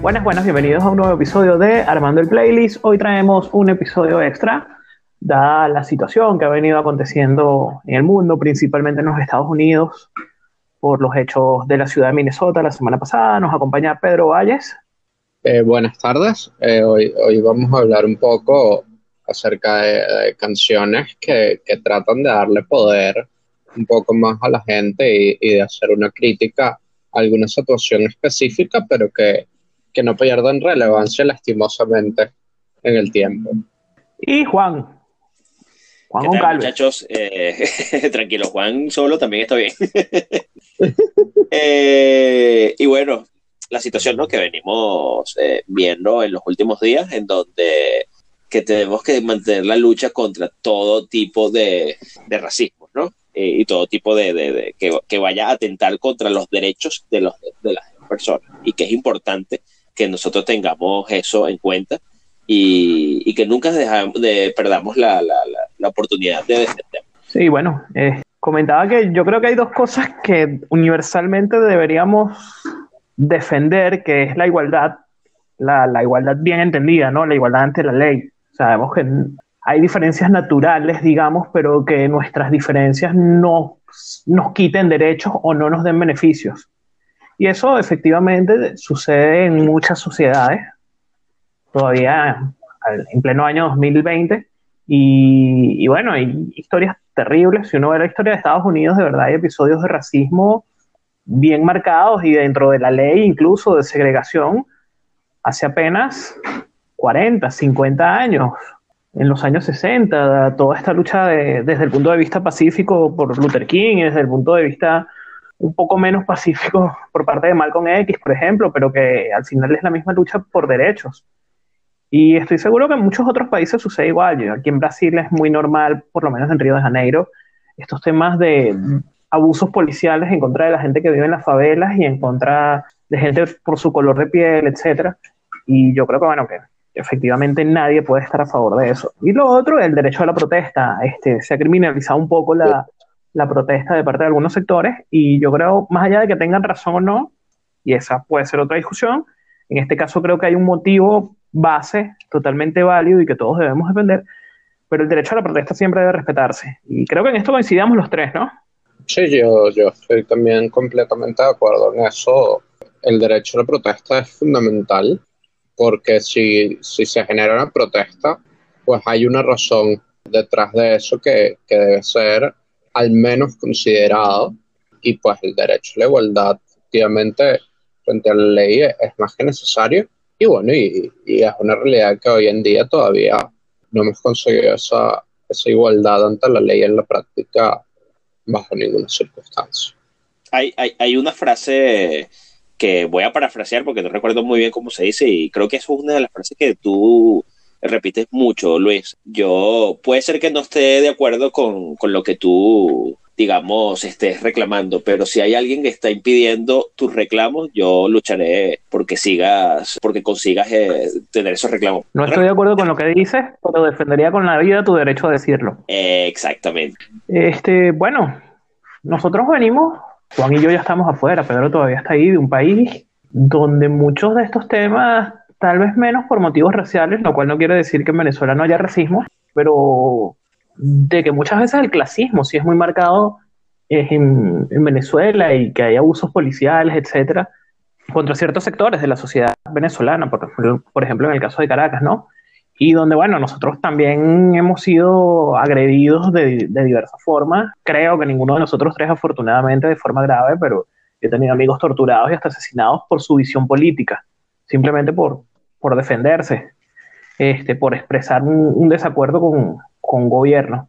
Buenas, buenas, bienvenidos a un nuevo episodio de Armando el Playlist. Hoy traemos un episodio extra, dada la situación que ha venido aconteciendo en el mundo, principalmente en los Estados Unidos, por los hechos de la ciudad de Minnesota la semana pasada. Nos acompaña Pedro Valles. Eh, buenas tardes. Eh, hoy, hoy vamos a hablar un poco acerca de, canciones que, que, tratan de darle poder un poco más a la gente y, y de hacer una crítica a alguna situación específica, pero que que no pierdan relevancia lastimosamente en el tiempo. Y Juan. Juan Muchachos, eh, tranquilo, Juan solo también está bien. Eh, y bueno, la situación ¿no? que venimos eh, viendo en los últimos días, en donde que tenemos que mantener la lucha contra todo tipo de, de racismo, ¿no? y todo tipo de, de, que, que, vaya a atentar contra los derechos de, los, de las personas. Y que es importante que nosotros tengamos eso en cuenta y, que nunca dejamos de, perdamos la, oportunidad de defender. Sí, bueno, eh, comentaba que yo creo que hay dos cosas que universalmente deberíamos defender, que es la igualdad, la, la igualdad bien entendida, ¿no? La igualdad ante la ley. Sabemos que hay diferencias naturales, digamos, pero que nuestras diferencias no nos quiten derechos o no nos den beneficios. Y eso efectivamente sucede en muchas sociedades, todavía en pleno año 2020. Y, bueno, hay historias terribles. Si uno ve la historia de Estados Unidos, de verdad hay episodios de racismo bien marcados y dentro de la ley incluso de segregación hace apenas 40, 50 años. En los años 60, toda esta lucha desde el punto de vista pacífico por Luther King y desde el punto de vista un poco menos pacífico por parte de Malcolm X, por ejemplo, pero que al final es la misma lucha por derechos. Y estoy seguro que en muchos otros países sucede igual. Aquí en Brasil es muy normal, por lo menos en Río de Janeiro, estos temas de abusos policiales en contra de la gente que vive en las favelas y en contra de gente por su color de piel, etcétera. Y yo creo que, bueno, que efectivamente nadie puede estar a favor de eso. Y lo otro, el derecho a la protesta. Este, se ha criminalizado un poco la, la protesta de parte de algunos sectores y yo creo, más allá de que tengan razón o no, y esa puede ser otra discusión, en este caso creo que hay un motivo base totalmente válido y que todos debemos defender, pero el derecho a la protesta siempre debe respetarse. Y creo que en esto coincidamos los tres, ¿no? Sí, yo, yo estoy también completamente de acuerdo en eso. El derecho a la protesta es fundamental porque si, si se genera una protesta, pues hay una razón detrás de eso que, que debe ser al menos considerado y pues el derecho a la igualdad efectivamente frente a la ley es más que necesario y bueno, y, es una realidad que hoy en día todavía no hemos conseguido esa, esa igualdad ante la ley en la práctica bajo ninguna circunstancia. Hay, hay, hay una frase que voy a parafrasear porque no recuerdo muy bien cómo se dice y creo que es una de las frases que tú repites mucho, Luis. Yo puede ser que no esté de acuerdo con, lo que tú, digamos, estés reclamando, pero si hay alguien que está impidiendo tus reclamos, yo lucharé porque sigas, porque consigas eh, tener esos reclamos. No estoy de acuerdo con lo que dices, pero defendería con la vida tu derecho a decirlo. exactamente. Este, bueno, nosotros venimos, Juan y yo ya estamos afuera, Pedro todavía está ahí, de un país donde muchos de estos temas tal vez menos por motivos raciales, lo cual no quiere decir que en Venezuela no haya racismo, pero de que muchas veces el clasismo sí es muy marcado en, Venezuela y que hay abusos policiales, etcétera, contra ciertos sectores de la sociedad venezolana, por, por ejemplo en el caso de Caracas, ¿no? Y donde, bueno, nosotros también hemos sido agredidos de, de diversas formas. Creo que ninguno de nosotros tres, afortunadamente, de forma grave, pero he tenido amigos torturados y hasta asesinados por su visión política, simplemente por, por defenderse, este, por expresar un, desacuerdo con, con gobierno.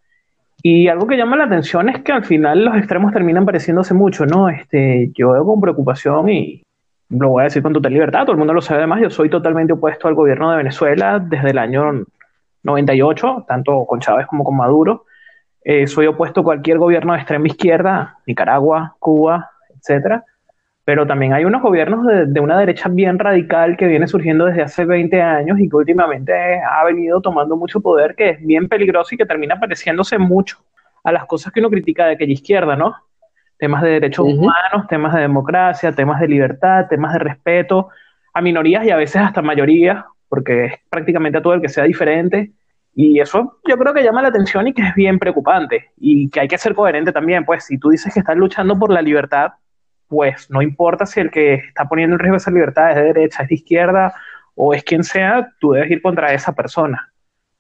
Y algo que llama la atención es que al final los extremos terminan pareciéndose mucho, ¿no? Este, yo veo con preocupación y lo voy a decir con total libertad, todo el mundo lo sabe además, yo soy totalmente opuesto al gobierno de Venezuela desde el año 98, tanto con Chávez como con Maduro. Eh, soy opuesto a cualquier gobierno de extrema izquierda, Nicaragua, Cuba, etcétera pero también hay unos gobiernos de, una derecha bien radical que viene surgiendo desde hace 20 años y que últimamente ha venido tomando mucho poder, que es bien peligroso y que termina pareciéndose mucho a las cosas que uno critica de aquella izquierda, ¿no? Temas de derechos humanos, temas de democracia, temas de libertad, temas de respeto a minorías y a veces hasta mayorías, porque es prácticamente a todo el que sea diferente. Y eso yo creo que llama la atención y que es bien preocupante y que hay que ser coherente también, pues si tú dices que estás luchando por la libertad, pues no importa si el que está poniendo en riesgo esa libertad es de derecha, es de izquierda o es quien sea, tú debes ir contra esa persona.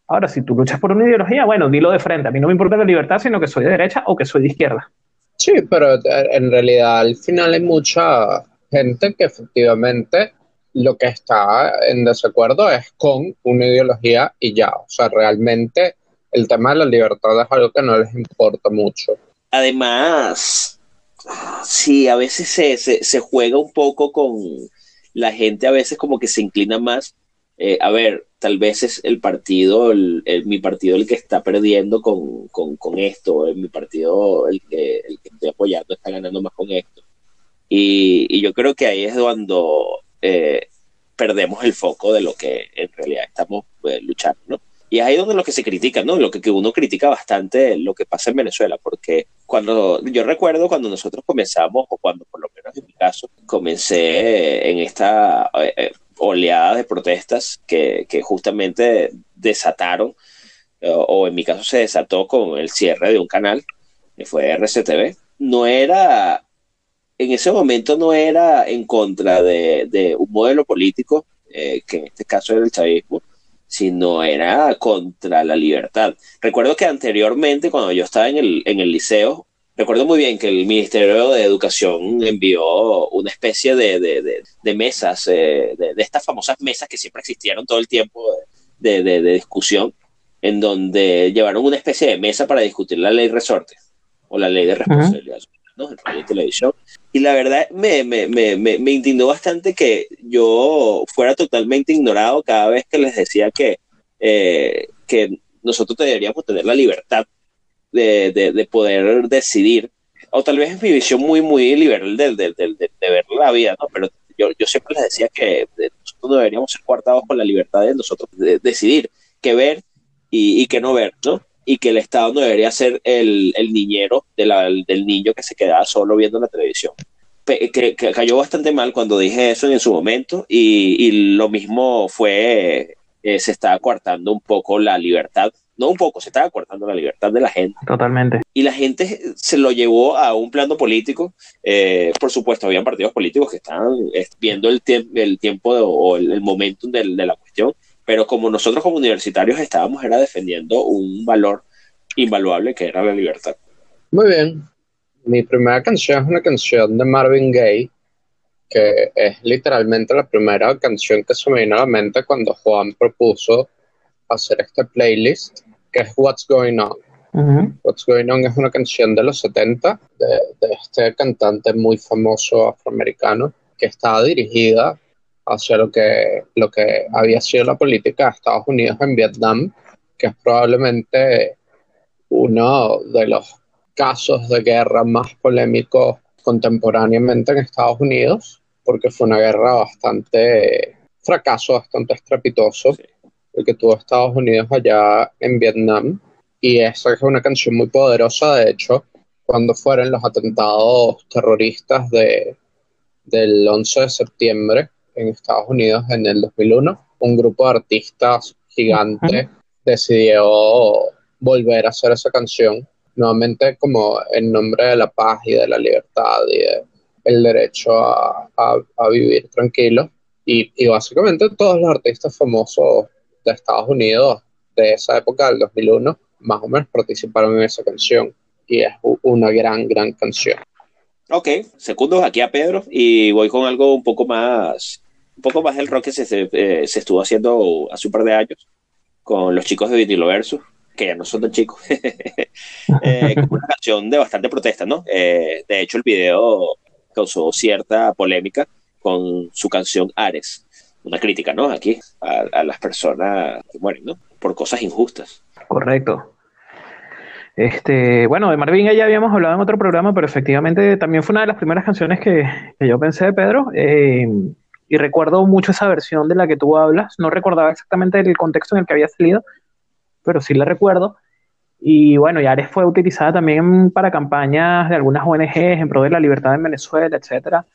Ahora, si tú luchas por una ideología, bueno, dilo de frente. A mí no me importa la libertad, sino que soy de derecha o que soy de izquierda. Sí, pero eh, en realidad al final hay mucha gente que efectivamente lo que está en desacuerdo es con una ideología y ya. O sea, realmente el tema de la libertad es algo que no les importa mucho. Además, sí, a veces se, se, juega un poco con la gente, a veces como que se inclina más. Eh, a ver, tal vez es el partido, el, mi partido el que está perdiendo con, con, esto, mi partido el que, el que estoy apoyando está ganando más con esto. Y, y yo creo que ahí es cuando eh, perdemos el foco de lo que en realidad estamos eh, luchando, ¿no? Y es ahí donde lo que se critica, ¿no? Lo que, que, uno critica bastante lo que pasa en Venezuela, porque cuando yo recuerdo cuando nosotros comenzamos, o cuando por lo menos en mi caso, comencé en esta oleada de protestas que, que justamente desataron, o, en mi caso se desató con el cierre de un canal, que fue RCTV, no era, en ese momento no era en contra de, de un modelo político, eh, que en este caso era el chavismo, sino era contra la libertad. Recuerdo que anteriormente, cuando yo estaba en el, en el liceo, Recuerdo muy bien que el Ministerio de Educación envió una especie de, mesas, eh, de, estas famosas mesas que siempre existieron todo el tiempo de, discusión, en donde llevaron una especie de mesa para discutir la ley resorte o la ley de responsabilidad en radio y televisión. Y la verdad me, me, me, me, indignó bastante que yo fuera totalmente ignorado cada vez que les decía que, eh, que nosotros deberíamos tener la libertad de, de, poder decidir, o tal vez es mi visión muy, muy liberal de, de, ver la vida, ¿no? Pero yo, yo, siempre les decía que nosotros deberíamos ser coartados con la libertad de nosotros de decidir qué ver y, y qué no ver, ¿no? Y que el Estado no debería ser el, el niñero de la, del niño que se quedaba solo viendo la televisión. Que, que, cayó bastante mal cuando dije eso en su momento y, y lo mismo fue, eh, se estaba coartando un poco la libertad no un poco, se estaba cortando la libertad de la gente. Totalmente. Y la gente se lo llevó a un plano político. Eh, por supuesto, habían partidos políticos que estaban eh, viendo el, el tiempo o el, momento de, la cuestión, pero como nosotros como universitarios estábamos era defendiendo un valor invaluable que era la libertad. Muy bien. Mi primera canción es una canción de Marvin Gaye, que es literalmente la primera canción que se me vino a la mente cuando Juan propuso hacer este playlist que es What's Going On. What's Going On es una canción de los 70 de, este cantante muy famoso afroamericano que estaba dirigida hacia lo que, lo que había sido la política de Estados Unidos en Vietnam, que es probablemente uno de los casos de guerra más polémicos contemporáneamente en Estados Unidos, porque fue una guerra bastante fracaso, bastante estrepitoso el que tuvo Estados Unidos allá en Vietnam. Y esa es una canción muy poderosa, de hecho, cuando fueron los atentados terroristas de, del 11 de septiembre en Estados Unidos en el 2001, un grupo de artistas gigantes decidió volver a hacer esa canción, nuevamente como en nombre de la paz y de la libertad y de el derecho a, a, vivir tranquilo. Y, y, básicamente todos los artistas famosos de Estados Unidos de esa época, del 2001, más o menos participaron en esa canción y es una gran, gran canción. Ok, segundos aquí a Pedro y voy con algo un poco más, un poco más del rock que se, se, eh, estuvo haciendo hace un par de años con los chicos de Vinilo Versus, que ya no son tan chicos, eh, una canción de bastante protesta, ¿no? Eh, de hecho, el video causó cierta polémica con su canción Ares una crítica, ¿no? Aquí a, las personas que mueren, ¿no? Por cosas injustas. Correcto. Este, bueno, de Marvin ya habíamos hablado en otro programa, pero efectivamente también fue una de las primeras canciones que, yo pensé de Pedro. Eh, y recuerdo mucho esa versión de la que tú hablas. No recordaba exactamente el contexto en el que había salido, pero sí la recuerdo. Y bueno, Yares fue utilizada también para campañas de algunas ONGs en pro de la libertad en Venezuela, etcétera.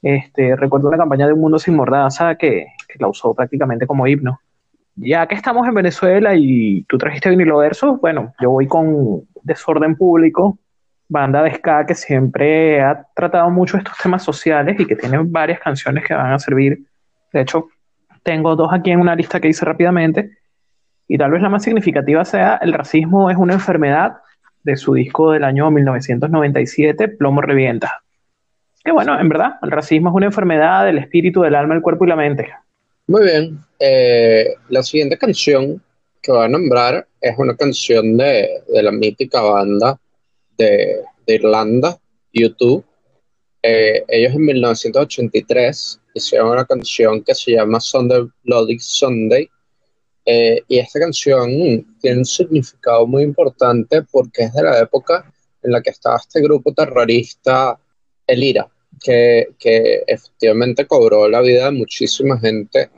Este, recuerdo la campaña de Un Mundo Sin Mordaza que, que la usó prácticamente como himno. Ya que estamos en Venezuela y tú trajiste vinilo verso, bueno, yo voy con Desorden Público, banda de ska que siempre ha tratado mucho estos temas sociales y que tiene varias canciones que van a servir. De hecho, tengo dos aquí en una lista que hice rápidamente. Y tal vez la más significativa sea El racismo es una enfermedad de su disco del año 1997, Plomo Revienta. Que bueno, en verdad, el racismo es una enfermedad del espíritu, del alma, el cuerpo y la mente. Muy bien. Eh, la siguiente canción que voy a nombrar es una canción de, de la mítica banda de, de Irlanda, YouTube. Eh, ellos en 1983 hicieron una canción que se llama Sunday Bloody Sunday. Eh, y esta canción tiene un significado muy importante porque es de la época en la que estaba este grupo terrorista, el IRA, que, que efectivamente cobró la vida de muchísima gente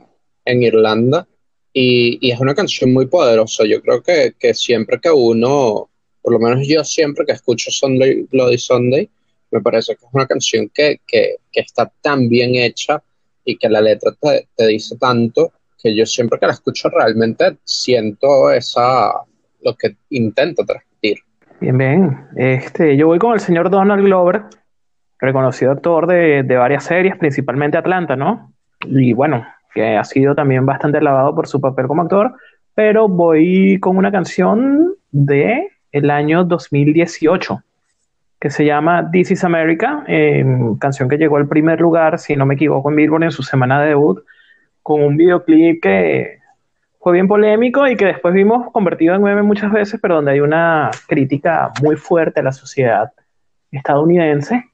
en Irlanda. Y, y, es una canción muy poderosa. Yo creo que, que siempre que uno, por lo menos yo siempre que escucho Sunday Bloody Sunday, me parece que es una canción que, que, que está tan bien hecha y que la letra te, te, dice tanto que yo siempre que la escucho realmente siento esa lo que intento transmitir. Bien, bien. Este, yo voy con el señor Donald Glover, reconocido actor de, de varias series, principalmente Atlanta, ¿no? Y bueno, que ha sido también bastante alabado por su papel como actor, pero voy con una canción de el año 2018 que se llama This is America, eh, canción que llegó al primer lugar, si no me equivoco, en Billboard en su semana de debut, con un videoclip que fue bien polémico y que después vimos convertido en meme muchas veces, pero donde hay una crítica muy fuerte a la sociedad estadounidense.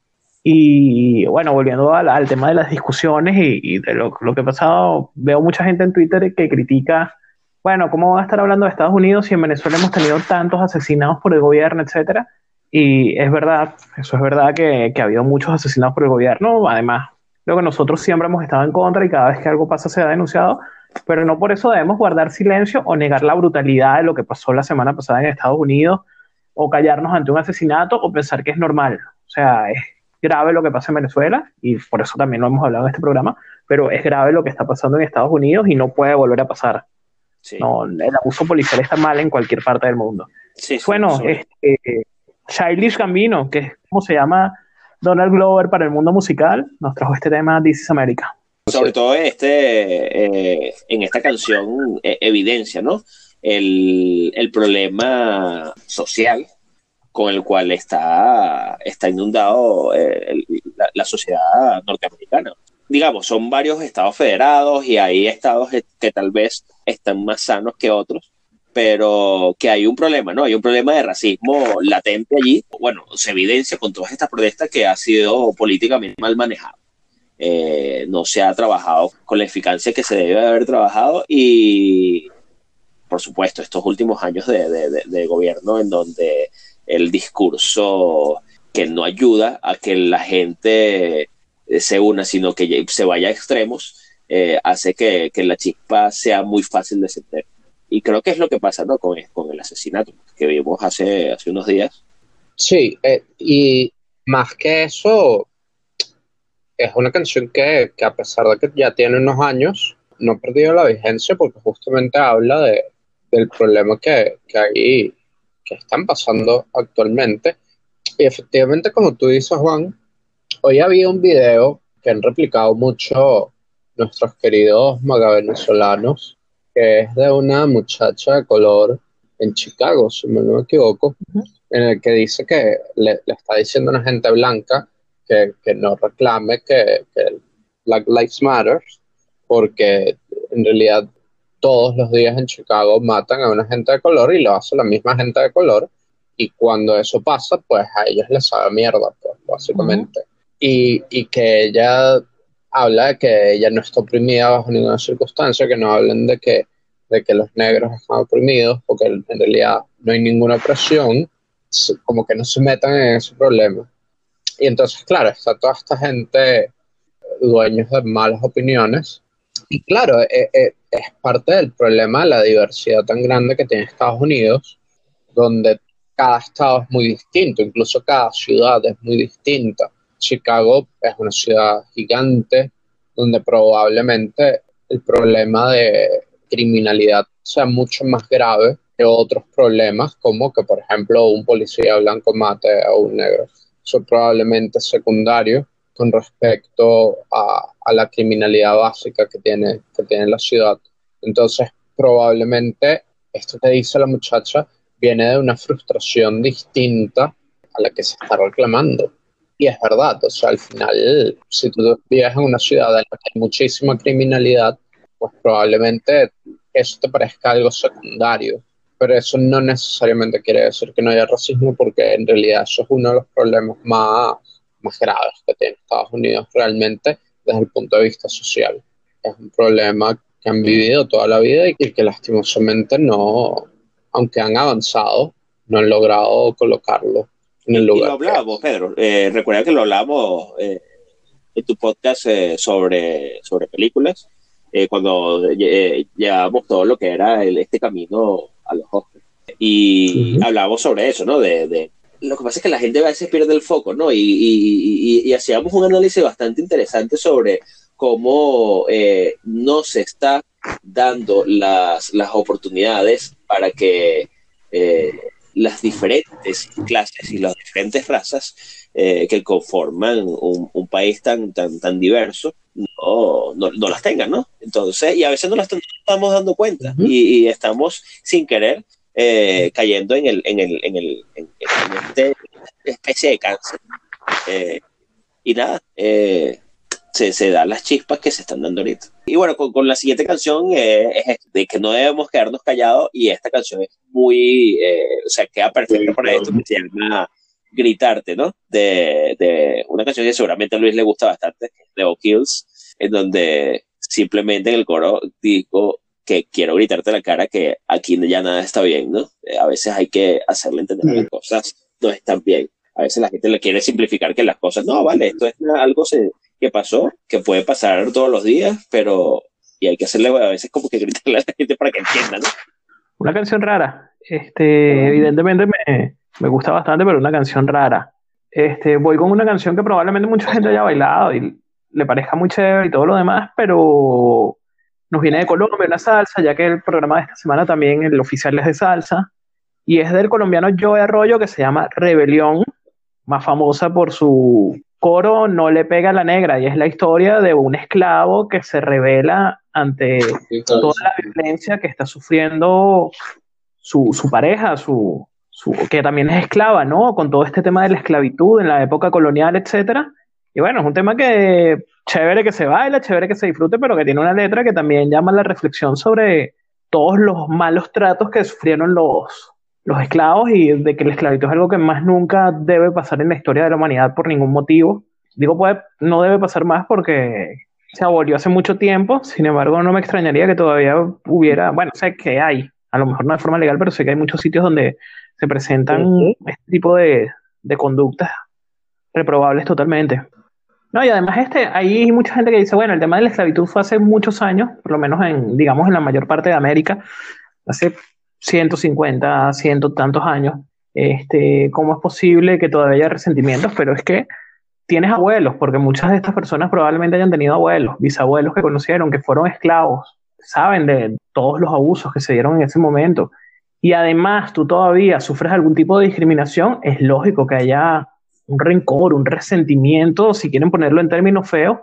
Y bueno, volviendo al, al tema de las discusiones y, y de lo, lo, que ha pasado, veo mucha gente en Twitter que critica, bueno, ¿cómo van a estar hablando de Estados Unidos si en Venezuela hemos tenido tantos asesinados por el gobierno, etcétera? Y es verdad, eso es verdad que, que, ha habido muchos asesinados por el gobierno. Además, lo que nosotros siempre hemos estado en contra y cada vez que algo pasa se ha denunciado, pero no por eso debemos guardar silencio o negar la brutalidad de lo que pasó la semana pasada en Estados Unidos o callarnos ante un asesinato o pensar que es normal. O sea, es grave lo que pasa en Venezuela y por eso también lo hemos hablado en este programa, pero es grave lo que está pasando en Estados Unidos y no puede volver a pasar. Sí. No, el abuso policial está mal en cualquier parte del mundo. Sí, bueno, este, Childish Gambino, que es como se llama Donald Glover para el mundo musical, nos trajo este tema This is America. Sobre todo este, eh, en esta canción eh, evidencia, ¿no? El, el, problema social con el cual está, está inundado eh, el, la, la, sociedad norteamericana. Digamos, son varios estados federados y hay estados que tal vez están más sanos que otros, pero que hay un problema, ¿no? Hay un problema de racismo latente allí. Bueno, se evidencia con todas estas protestas que ha sido políticamente mal manejado. Eh, no se ha trabajado con la eficacia que se debe haber trabajado y, por supuesto, estos últimos años de, gobierno en donde el discurso que no ayuda a que la gente se una, sino que se vaya a extremos, eh, hace que, que la chispa sea muy fácil de sentir. Y creo que es lo que pasa ¿no? con, con el asesinato que vimos hace, hace unos días. Sí, eh, y más que eso, es una canción que, que, a pesar de que ya tiene unos años, no ha perdido la vigencia porque justamente habla de, del problema que, que, hay, que están pasando actualmente. Y efectivamente, como tú dices, Juan, hoy había un video que han replicado mucho nuestros queridos magavenezolanos que es de una muchacha de color en Chicago, si no me equivoco, uh -huh. en el que dice que le, le, está diciendo a una gente blanca que, que no reclame que, que, Black Lives Matter, porque en realidad todos los días en Chicago matan a una gente de color y lo hace la misma gente de color, y cuando eso pasa, pues a ellos les sabe mierda, pues, básicamente. Uh -huh. Y, y que ella habla de que ella no está oprimida bajo ninguna circunstancia, que no hablen de que, de que los negros están oprimidos, porque en realidad no hay ninguna opresión, como que no se metan en ese problema. Y entonces, claro, está toda esta gente dueños de malas opiniones. Y claro, es, es, es parte del problema de la diversidad tan grande que tiene Estados Unidos, donde cada estado es muy distinto, incluso cada ciudad es muy distinta Chicago es una ciudad gigante donde probablemente el problema de criminalidad sea mucho más grave que otros problemas como que, por ejemplo, un policía blanco mate a un negro. Eso probablemente es secundario con respecto a, la criminalidad básica que tiene, que tiene la ciudad. Entonces, probablemente esto que dice la muchacha viene de una frustración distinta a la que se está reclamando. Y es verdad, o sea, al final, si tú vives en una ciudad en la que hay muchísima criminalidad, pues probablemente eso te parezca algo secundario. Pero eso no necesariamente quiere decir que no haya racismo, porque en realidad eso es uno de los problemas más, más graves que tiene Estados Unidos realmente desde el punto de vista social. Es un problema que han vivido toda la vida y que lastimosamente no, aunque han avanzado, no han logrado colocarlo en el lugar. Y lo hablábamos, Pedro. Eh, recuerda que lo hablamos eh, en tu podcast eh, sobre, sobre películas, eh, cuando llevábamos todo lo que era el, este camino a los Oscars. Y hablábamos sobre eso, ¿no? De, de, lo que pasa es que la gente a veces pierde el foco, ¿no? Y, y, y, y hacíamos un análisis bastante interesante sobre cómo no se está dando las, las oportunidades para que eh, las diferentes clases y las diferentes razas eh, que conforman un, un, país tan, tan, tan diverso no, no, no, las tengan, ¿no? Entonces, y a veces no las estamos dando cuenta uh -huh. y, y, estamos sin querer eh, cayendo en, el, en, el, en, el, en, en este especie de cáncer. Eh, y nada, eh, se, se dan las chispas que se están dando ahorita. Y bueno, con, con la siguiente canción eh, es de que no debemos quedarnos callados y esta canción es muy, eh, o sea, queda perfecta para esto que se llama Gritarte, ¿no? De, de una canción que seguramente a Luis le gusta bastante, de Kills, en donde simplemente en el coro digo que quiero gritarte la cara que aquí ya nada está bien, ¿no? Eh, a veces hay que hacerle entender que las cosas no están bien. A veces la gente le quiere simplificar que las cosas, no, vale, esto es algo se, que pasó, que puede pasar todos los días, pero y hay que hacerle a veces como que gritarle a la gente para que entienda, ¿no? Una canción rara. Este, evidentemente me, me gusta bastante, pero una canción rara. Este, voy con una canción que probablemente mucha gente haya bailado y le parezca muy chévere y todo lo demás, pero nos viene de Colombia, una salsa, ya que el programa de esta semana también, el oficial es de salsa, y es del colombiano Joe Arroyo que se llama Rebelión, más famosa por su coro No le pega a la negra, y es la historia de un esclavo que se revela ante toda la violencia que está sufriendo su, su pareja, su, su, que también es esclava, ¿no? Con todo este tema de la esclavitud en la época colonial, etcétera. Y bueno, es un tema que chévere que se baila, chévere que se disfrute, pero que tiene una letra que también llama la reflexión sobre todos los malos tratos que sufrieron los, los esclavos y de que la esclavitud es algo que más nunca debe pasar en la historia de la humanidad por ningún motivo. Digo, puede, no debe pasar más porque se abolió hace mucho tiempo, sin embargo no me extrañaría que todavía hubiera, bueno, sé que hay, a lo mejor no de forma legal, pero sé que hay muchos sitios donde se presentan este tipo de, de conductas reprobables totalmente. No, y además este, hay mucha gente que dice, bueno, el tema de la esclavitud fue hace muchos años, por lo menos en, digamos, en la mayor parte de América, hace 150, ciento tantos años. Este, ¿Cómo es posible que todavía haya resentimientos? Pero es que tienes abuelos, porque muchas de estas personas probablemente hayan tenido abuelos, bisabuelos que conocieron, que fueron esclavos, saben de todos los abusos que se dieron en ese momento. Y además tú todavía sufres algún tipo de discriminación, es lógico que haya un rencor, un resentimiento, si quieren ponerlo en términos feos.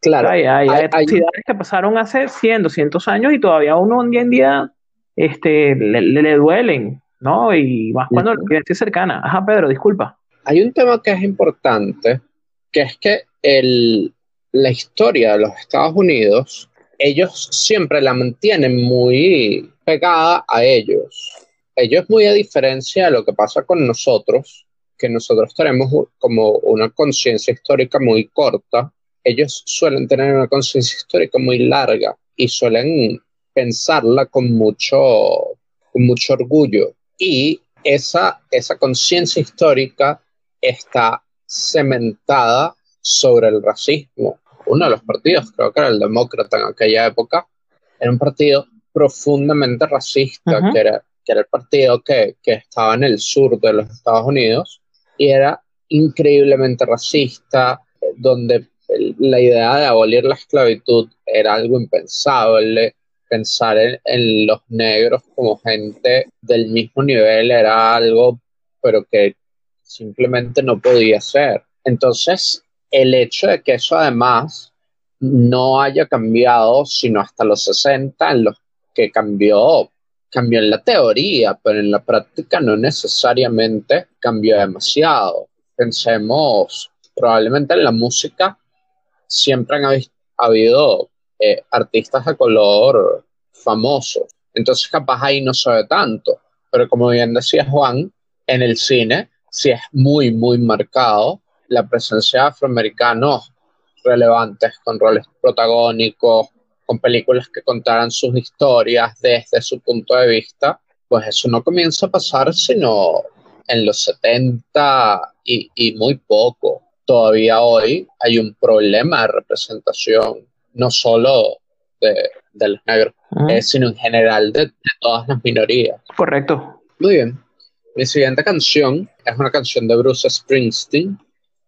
Claro. Hay, hay, hay atrocidades que pasaron hace 100, 200 años y todavía uno un día en día este, le, le, le duelen, ¿no? Y más cuando la es cercana. Ajá, Pedro, disculpa. Hay un tema que es importante, que es que el, la historia de los Estados Unidos, ellos siempre la mantienen muy pegada a ellos. Ellos, muy a diferencia de lo que pasa con nosotros, que nosotros tenemos como una conciencia histórica muy corta, ellos suelen tener una conciencia histórica muy larga y suelen pensarla con mucho, con mucho orgullo. Y esa, esa conciencia histórica está cementada sobre el racismo. Uno de los partidos, creo que era el demócrata en aquella época, era un partido profundamente racista, uh -huh. que, era, que era el partido que, que estaba en el sur de los Estados Unidos y era increíblemente racista, donde la idea de abolir la esclavitud era algo impensable, pensar en, los negros como gente del mismo nivel era algo, pero que simplemente no podía ser. Entonces, el hecho de que eso además no haya cambiado sino hasta los 60, en los que cambió, cambió en la teoría, pero en la práctica no necesariamente cambió demasiado. Pensemos probablemente en la música, siempre han habido eh, artistas de color famosos, entonces capaz ahí no se ve tanto, pero como bien decía Juan, en el cine sí es muy, muy marcado la presencia de afroamericanos relevantes con roles protagónicos, con películas que contaran sus historias desde su punto de vista, pues eso no comienza a pasar sino en los 70 y, y muy poco. Todavía hoy hay un problema de representación, no solo de, de los negros, eh, sino en general de, de todas las minorías. Correcto. Muy bien. Mi siguiente canción es una canción de Bruce Springsteen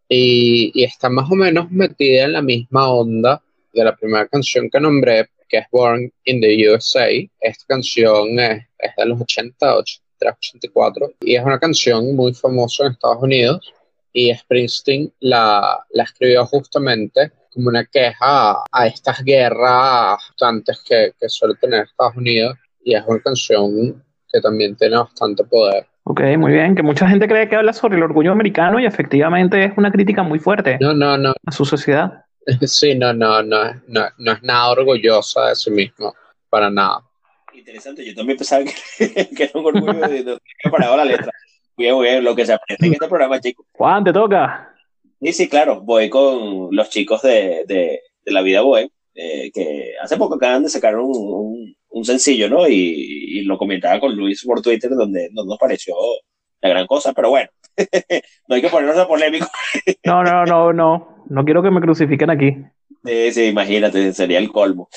y, y, está más o menos metida en la misma onda de la primera canción que nombré, que es Born in the USA. Esta canción es, es de los 80, 83, 84 y es una canción muy famosa en Estados Unidos y Springsteen la, la escribió justamente como una queja a estas guerras constantes que, que suele tener Estados Unidos y es una canción que también tiene bastante poder. Ok, muy bien, que mucha gente cree que habla sobre el orgullo americano y efectivamente es una crítica muy fuerte no, no, no. a su sociedad. Sí, no, no, no, no, no es nada orgullosa de sí mismo, para nada. Interesante, yo también pensaba que, que era un orgullo de, de, de parado la letra. Bien, bien, lo que se aprende en este programa, chicos. Juan, te toca. Sí, sí, claro, voy con los chicos de, de, de la vida bohem, eh, que hace poco acaban de sacar un, un, un sencillo, ¿no? Y, y, lo comentaba con Luis por Twitter, donde no nos pareció la gran cosa, pero bueno, no hay que ponernos a polémico. no, no, no, no, no quiero que me crucifiquen aquí. Sí, sí, imagínate, sería el colmo.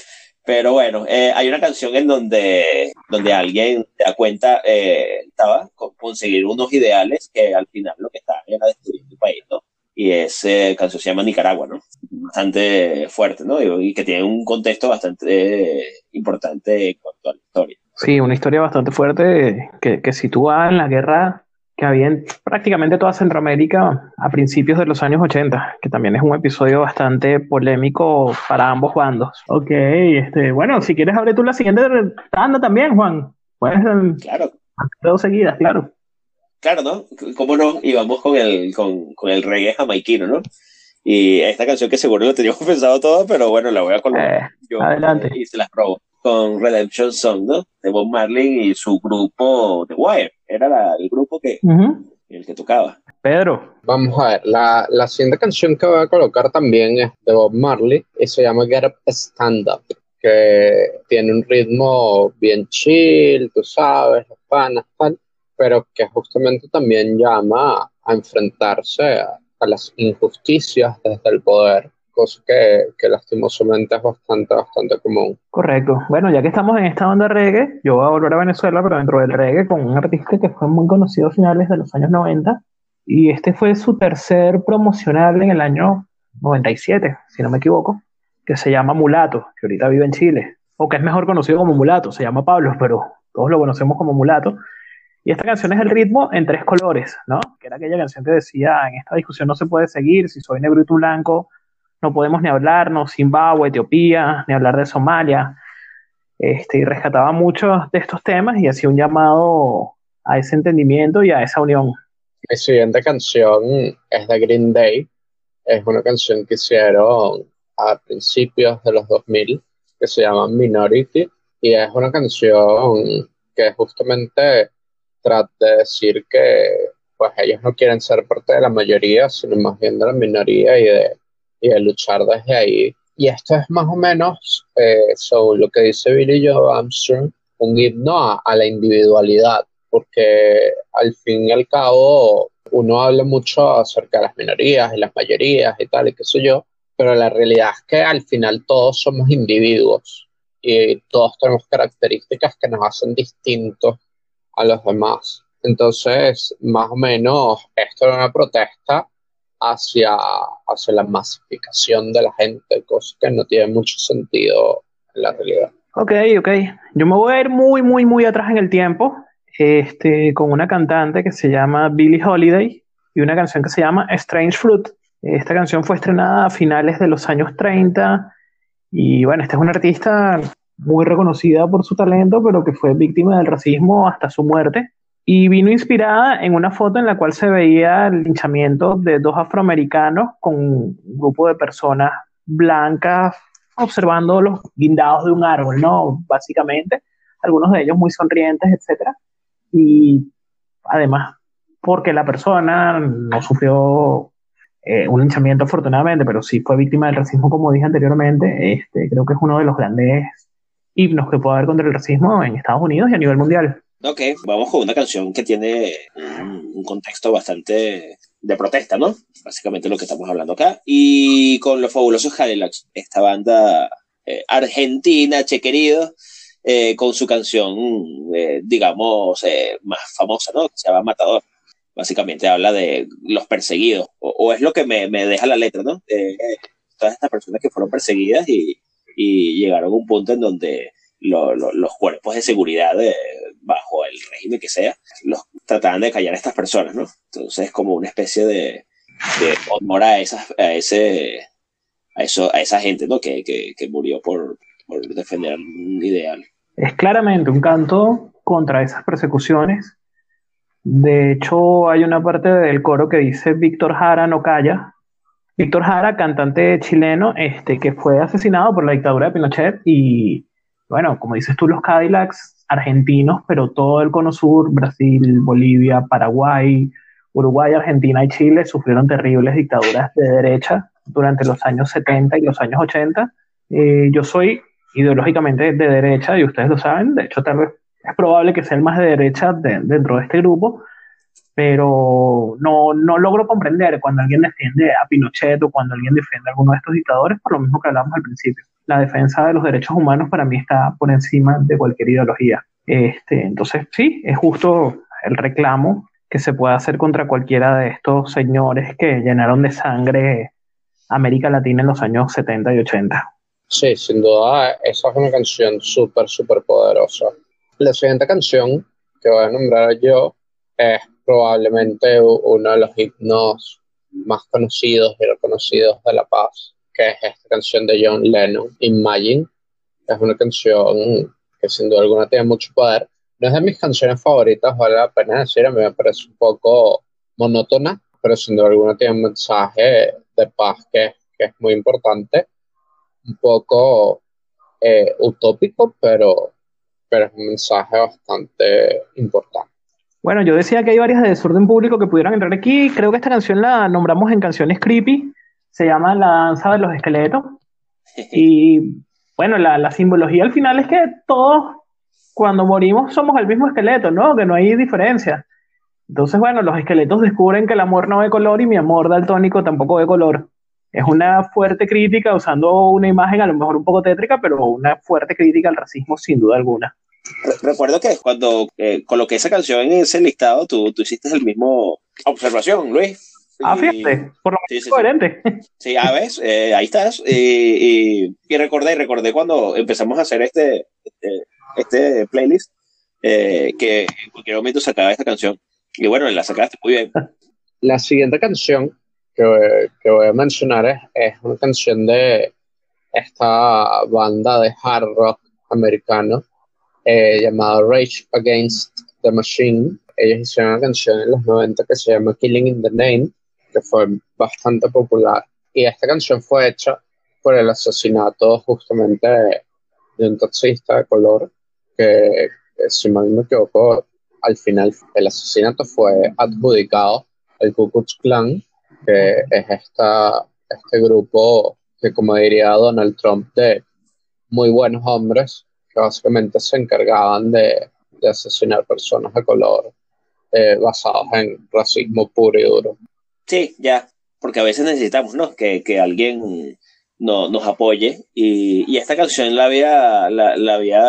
Pero bueno, eh, hay una canción en donde, donde alguien te da cuenta, eh, estaba con conseguir unos ideales que al final lo que está era destruir tu país, ¿no? Y esa canción se llama Nicaragua, ¿no? Bastante fuerte, ¿no? Y, y que tiene un contexto bastante importante en cuanto a la historia. Sí, una historia bastante fuerte que, que sitúa en la guerra que había en prácticamente toda Centroamérica a principios de los años 80, que también es un episodio bastante polémico para ambos bandos. Ok, este, bueno, si quieres abre tú la siguiente tanda también, Juan. Puedes claro. dos seguidas, claro. Claro, ¿no? ¿Cómo no? Y vamos con el, con, con el reggae jamaiquino, ¿no? Y esta canción que seguro lo teníamos pensado todo, pero bueno, la voy a colocar eh, yo adelante. y se las robo con Redemption Song, ¿no? De Bob Marley y su grupo The Wire. Era la, el grupo que, uh -huh. el que tocaba. Pedro. Vamos a ver, la, la, siguiente canción que voy a colocar también es de Bob Marley y se llama Get Up Stand Up, que tiene un ritmo bien chill, tú sabes, los panas, tal, pero que justamente también llama a enfrentarse a, a las injusticias desde el poder cosa que, que, lastimosamente es bastante, bastante común. Correcto. Bueno, ya que estamos en esta banda reggae, yo voy a volver a Venezuela, pero dentro del reggae con un artista que fue muy conocido a finales de los años 90, y este fue su tercer promocional en el año 97, si no me equivoco, que se llama Mulato, que ahorita vive en Chile, o que es mejor conocido como Mulato, se llama Pablo, pero todos lo conocemos como Mulato. Y esta canción es el ritmo en tres colores, ¿no? Que era aquella canción que decía, en esta discusión no se puede seguir, si soy negro y tú blanco, no podemos ni hablar, no Zimbabue, Etiopía, ni hablar de Somalia. Este, y rescataba muchos de estos temas y hacía un llamado a ese entendimiento y a esa unión. Mi siguiente canción es de Green Day. Es una canción que hicieron a principios de los 2000 que se llama Minority y es una canción que justamente trata de decir que pues ellos no quieren ser parte de la mayoría, sino más bien de la minoría y de y de luchar desde ahí. Y esto es más o menos eh, sobre lo que dice Billy Joe Armstrong, un himno a, a, la individualidad, porque al fin y al cabo uno habla mucho acerca de las minorías y las mayorías y tal, y qué sé yo, pero la realidad es que al final todos somos individuos y todos tenemos características que nos hacen distintos a los demás. Entonces, más o menos, esto era una protesta hacia, hacia la masificación de la gente, cosa que no tiene mucho sentido en la realidad. Ok, ok. Yo me voy a ir muy, muy, muy atrás en el tiempo, este, con una cantante que se llama Billie Holiday y una canción que se llama Strange Fruit. Esta canción fue estrenada a finales de los años 30 y bueno, esta es una artista muy reconocida por su talento, pero que fue víctima del racismo hasta su muerte. Y vino inspirada en una foto en la cual se veía el linchamiento de dos afroamericanos con un grupo de personas blancas observando los guindados de un árbol, ¿no? Básicamente, algunos de ellos muy sonrientes, etc. Y además, porque la persona no sufrió eh, un linchamiento afortunadamente, pero sí fue víctima del racismo, como dije anteriormente, este, creo que es uno de los grandes himnos que puede haber contra el racismo en Estados Unidos y a nivel mundial. Ok, vamos con una canción que tiene un, contexto bastante de protesta, ¿no? Básicamente lo que estamos hablando acá. Y con los fabulosos Cadillacs, esta banda eh, argentina, che querido, eh, con su canción, eh, digamos, más famosa, ¿no? Se llama Matador. Básicamente habla de los perseguidos, o, es lo que me, me, deja la letra, ¿no? todas estas personas que fueron perseguidas y, y llegaron a un punto en donde los cuerpos de seguridad bajo el régimen que sea, los trataban de callar a estas personas, ¿no? Entonces es como una especie de, honor a, ese, a, eso, a esa gente, ¿no? Que, que, murió por, por defender un ideal. Es claramente un canto contra esas persecuciones. De hecho, hay una parte del coro que dice Víctor Jara no calla. Víctor Jara, cantante chileno, este, que fue asesinado por la dictadura de Pinochet y bueno, como dices tú, los Cadillacs argentinos, pero todo el cono sur, Brasil, Bolivia, Paraguay, Uruguay, Argentina y Chile sufrieron terribles dictaduras de derecha durante los años 70 y los años 80. Eh, yo soy ideológicamente de derecha y ustedes lo saben, de hecho tal vez es probable que sea el más de derecha dentro de este grupo, pero no, no logro comprender cuando alguien defiende a Pinochet o cuando alguien defiende a alguno de estos dictadores, por lo mismo que hablamos al principio la defensa de los derechos humanos para mí está por encima de cualquier ideología. Este, entonces, sí, es justo el reclamo que se puede hacer contra cualquiera de estos señores que llenaron de sangre América Latina en los años 70 y 80. Sí, sin duda, esa es una canción súper, súper poderosa. La siguiente canción que voy a nombrar yo es probablemente uno de los himnos más conocidos y reconocidos de La Paz que es esta canción de John Lennon, Imagine. Es una canción que sin duda alguna tiene mucho poder. No es de mis canciones favoritas, vale la pena decir, a mí me parece un poco monótona, pero sin duda alguna tiene un mensaje de paz que, que es muy importante. Un poco eh, utópico, pero, pero es un mensaje bastante importante. Bueno, yo decía que hay varias de desorden público que pudieran entrar aquí. Creo que esta canción la nombramos en canciones creepy se llama La danza de los esqueletos. Y bueno, la, simbología al final es que todos cuando morimos somos el mismo esqueleto, ¿no? Que no hay diferencia. Entonces, bueno, los esqueletos descubren que el amor no ve color y mi amor daltónico tampoco ve color. Es una fuerte crítica, usando una imagen a lo mejor un poco tétrica, pero una fuerte crítica al racismo sin duda alguna. Recuerdo que cuando eh, coloqué esa canción en ese listado, tú, tú hiciste el mismo observación, Luis. Ah, fíjate, por lo menos coherente. Sí, a ver, eh, ahí estás. Y, y, recordé, recordé cuando empezamos a hacer este, este, este playlist, eh, que en cualquier momento sacaba esta canción. Y bueno, la sacaste muy bien. La siguiente canción que, que voy a mencionar es, es, una canción de esta banda de hard rock americano eh, llamada Rage Against the Machine. Ellos hicieron una canción en los 90 que se llama Killing in the Name que fue bastante popular. Y esta canción fue hecha por el asesinato justamente de, un taxista de color que, si mal no me equivoco, al final el asesinato fue adjudicado al Ku Klux Klan, que es esta, este grupo que, como diría Donald Trump, de muy buenos hombres básicamente se encargaban de, de asesinar personas de color eh, basados en racismo puro y duro. Sí, ya, porque a veces necesitamos, ¿no? Que, que alguien no, nos apoye. Y, y, esta canción la había, la, la, había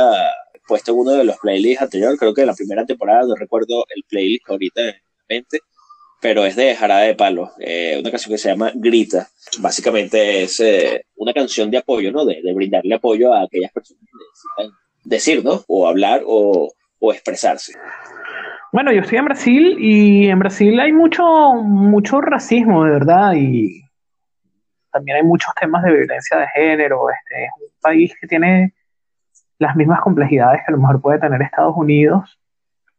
puesto en uno de los playlists anteriores, creo que de la primera temporada, no recuerdo el playlist ahorita en mente, pero es de Jarabe de Palo, eh, una canción que se llama Grita. Básicamente es eh, una canción de apoyo, ¿no? De, brindarle apoyo a aquellas personas que necesitan decir, ¿no? O hablar o, o expresarse. Bueno, yo estoy en Brasil y en Brasil hay mucho, mucho racismo, de verdad, y también hay muchos temas de violencia de género. Este es un país que tiene las mismas complejidades que a lo mejor puede tener Estados Unidos,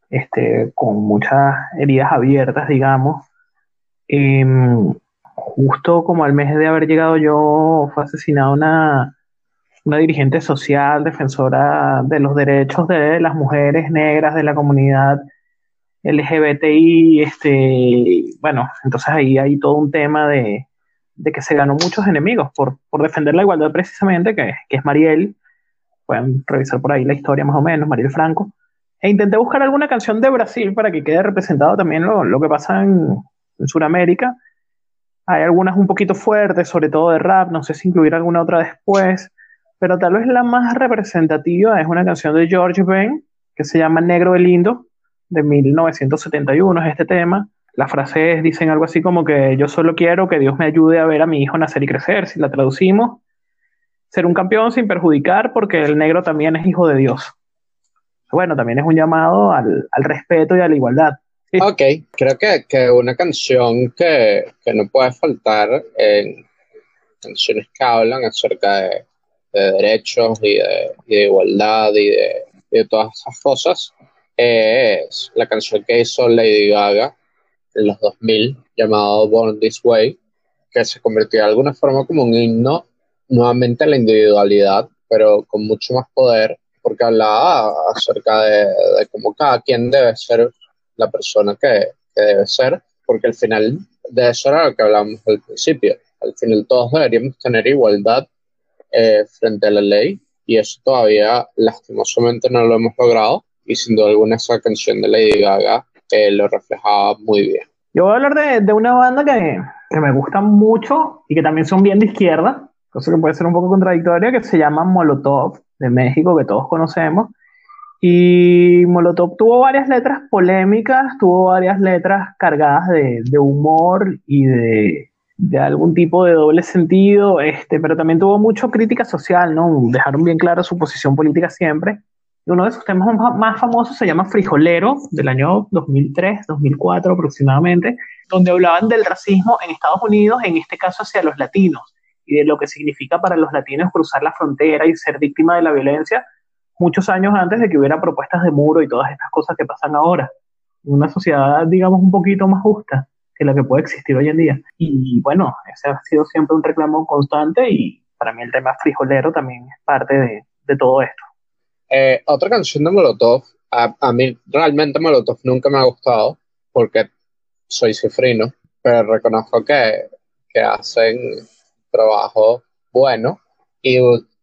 este, con muchas heridas abiertas, digamos. Em, justo como al mes de haber llegado yo, fue asesinada una, una dirigente social, defensora de los derechos de las mujeres negras de la comunidad LGBTI, este, bueno, entonces ahí hay todo un tema de, que se ganó muchos enemigos por, defender la igualdad precisamente, que, es Mariel, pueden revisar por ahí la historia más o menos, Mariel Franco, e intenté buscar alguna canción de Brasil para que quede representado también lo, que pasa en, en Sudamérica. Hay algunas un poquito fuertes, sobre todo de rap, no sé si incluir alguna otra después, pero tal vez la más representativa es una canción de George Ben que se llama Negro de Lindo, de 1971 es este tema. Las frases dicen algo así como que yo solo quiero que Dios me ayude a ver a mi hijo nacer y crecer, si la traducimos. Ser un campeón sin perjudicar porque el negro también es hijo de Dios. Bueno, también es un llamado al, respeto y a la igualdad. Ok, creo que, que una canción que, que, no puede faltar en canciones que hablan acerca de, derechos y de, igualdad y de, y de todas esas cosas es la canción que hizo Lady Gaga en los 2000 llamado Born This Way, que se convirtió de alguna forma como un himno nuevamente a la individualidad, pero con mucho más poder, porque hablaba acerca de, cómo cada quien debe ser la persona que, debe ser, porque al final de eso era lo que hablamos al principio. Al final todos deberíamos tener igualdad eh, frente a la ley y eso todavía lastimosamente no lo hemos logrado y sin duda alguna esa canción de Lady Gaga eh, lo reflejaba muy bien. Yo voy a hablar de, de una banda que, que, me gusta mucho y que también son bien de izquierda, cosa que puede ser un poco contradictoria, que se llama Molotov de México, que todos conocemos. Y Molotov tuvo varias letras polémicas, tuvo varias letras cargadas de, humor y de, de, algún tipo de doble sentido, este, pero también tuvo mucho crítica social, ¿no? Dejaron bien clara su posición política siempre uno de sus temas más famosos se llama Frijolero, del año 2003, 2004 aproximadamente, donde hablaban del racismo en Estados Unidos, en este caso hacia los latinos, y de lo que significa para los latinos cruzar la frontera y ser víctima de la violencia muchos años antes de que hubiera propuestas de muro y todas estas cosas que pasan ahora. Una sociedad, digamos, un poquito más justa que la que puede existir hoy en día. Y bueno, ese ha sido siempre un reclamo constante y para mí el tema frijolero también es parte de, de todo esto. Eh, otra canción de Molotov, a, mí realmente Molotov nunca me ha gustado porque soy cifrino, pero reconozco que, que hacen trabajo bueno. Y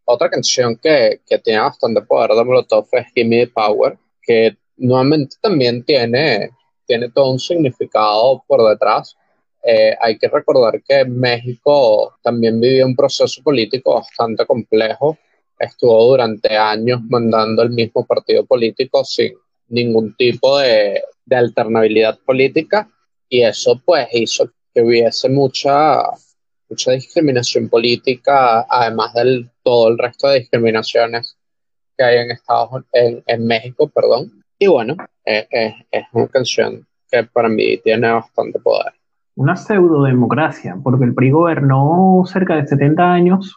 otra canción que, que tiene bastante poder de Molotov es Gimme Power, que nuevamente también tiene, tiene todo un significado por detrás. Eh, hay que recordar que México también vivió un proceso político bastante complejo estuvo durante años mandando el mismo partido político sin ningún tipo de, de alternabilidad política y eso pues hizo que hubiese mucha, mucha discriminación política, además de todo el resto de discriminaciones que hay en Estados en, en México, perdón. Y bueno, es, es una canción que para mí tiene bastante poder. Una pseudo-democracia, porque el PRI gobernó cerca de 70 años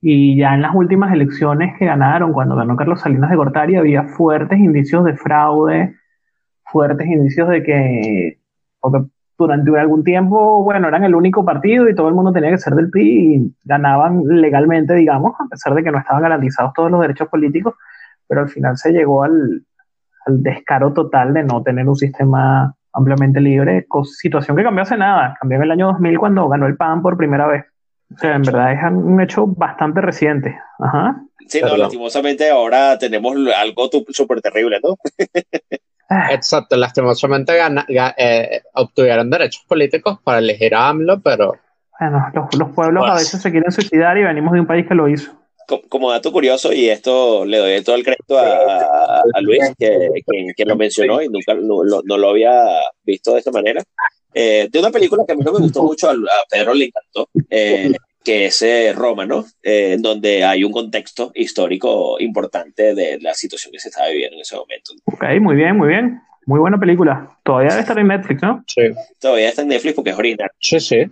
y ya en las últimas elecciones que ganaron, cuando ganó Carlos Salinas de Gortari, había fuertes indicios de fraude, fuertes indicios de que, porque durante algún tiempo, bueno, eran el único partido y todo el mundo tenía que ser del PRI y ganaban legalmente, digamos, a pesar de que no estaban garantizados todos los derechos políticos, pero al final se llegó al, al descaro total de no tener un sistema ampliamente libre, situación que cambió hace nada, cambió en el año 2000 cuando ganó el PAN por primera vez. O sea, en verdad es un hecho bastante reciente. Ajá. Sí, no, lastimosamente ahora tenemos algo súper terrible, ¿no? Ah. Exacto, lastimosamente eh, obtuvieron derechos políticos para elegir a AMLO, pero... Bueno, los, pueblos a veces se quieren suicidar y venimos de un país que lo hizo. Como, dato curioso, y esto le doy todo el crédito a, Luis, que, que, lo mencionó y nunca no, lo había visto de esta manera. Eh, de una película que a mí no me gustó mucho, a, Pedro le encantó, eh, que es eh, Roma, ¿no? en donde hay un contexto histórico importante de la situación que se estaba viviendo en ese momento. Ok, muy bien, muy bien. Muy buena película. Todavía debe estar en Netflix, ¿no? Sí. Todavía está en Netflix porque es original. Sí, sí.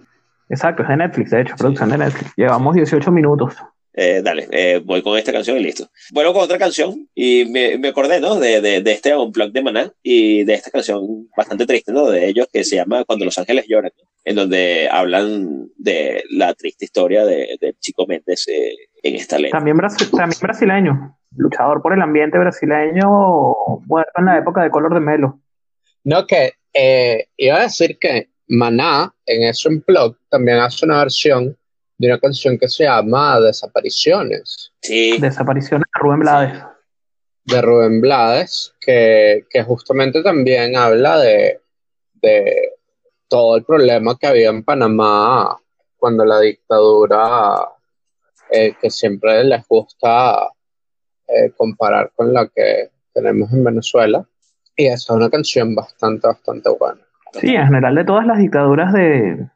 Exacto, es de Netflix, de hecho, producción de Netflix. Llevamos 18 minutos. Eh, dale, eh, voy con esta canción y listo. Bueno, con otra canción y me, me acordé, ¿no? De, de, de este Unplugged de Maná y de esta canción bastante triste, ¿no? De ellos que se llama Cuando los ángeles lloran, en donde hablan de la triste historia del de Chico Méndez eh, en esta ley. También, también brasileño, luchador por el ambiente brasileño, muerto en la época de Color de Melo. No, que iba a decir que Maná en ese Unplugged también hace una versión de una canción que se llama Desapariciones. Sí. Desapariciones de Rubén Blades. De Rubén Blades, que, justamente también habla de, de, todo el problema que había en Panamá cuando la dictadura, eh, que siempre les gusta eh, comparar con la que tenemos en Venezuela. Y esa es una canción bastante, bastante buena. Sí, en general de todas las dictaduras de,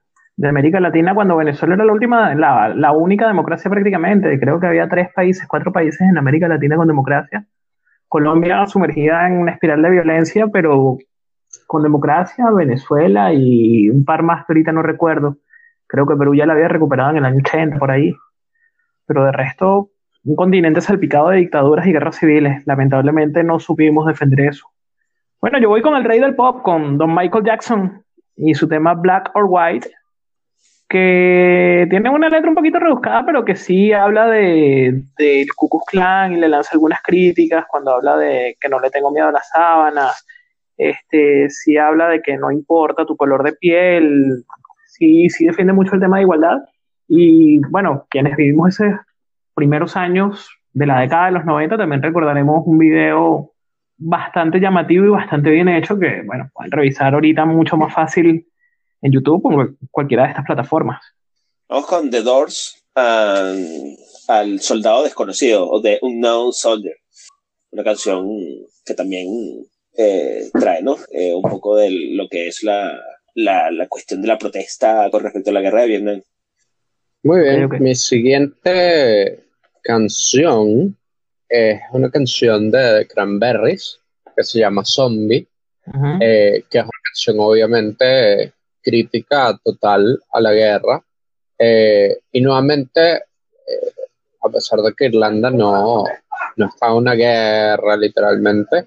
América Latina cuando Venezuela era la última, la, la, única democracia prácticamente. Creo que había tres países, cuatro países en América Latina con democracia. Colombia sumergida en una espiral de violencia, pero con democracia, Venezuela y un par más que ahorita no recuerdo. Creo que Perú ya la había recuperado en el año 80, por ahí. Pero de resto, un continente salpicado de dictaduras y guerras civiles. Lamentablemente no supimos defender eso. Bueno, yo voy con el rey del pop, con Don Michael Jackson y su tema Black or White, que tiene una letra un poquito rebuscada, pero que sí habla de, del Ku Klux Klan y le lanza algunas críticas cuando habla de que no le tengo miedo a las sábanas, este, sí habla de que no importa tu color de piel, sí, sí defiende mucho el tema de igualdad y bueno, quienes vivimos esos primeros años de la década de los 90 también recordaremos un video bastante llamativo y bastante bien hecho que, bueno, pueden revisar ahorita mucho más fácil en YouTube o cualquiera de estas plataformas. Vamos con The Doors al soldado desconocido o The Unknown Soldier, una canción que también eh, trae ¿no? Eh, un poco de lo que es la, la, la, cuestión de la protesta con respecto a la guerra de Vietnam. Muy bien, mi siguiente canción es una canción de Cranberries que se llama Zombie, eh, que es una canción obviamente crítica total a la guerra. Eh, y nuevamente, eh, a pesar de que Irlanda no, no está en una guerra literalmente,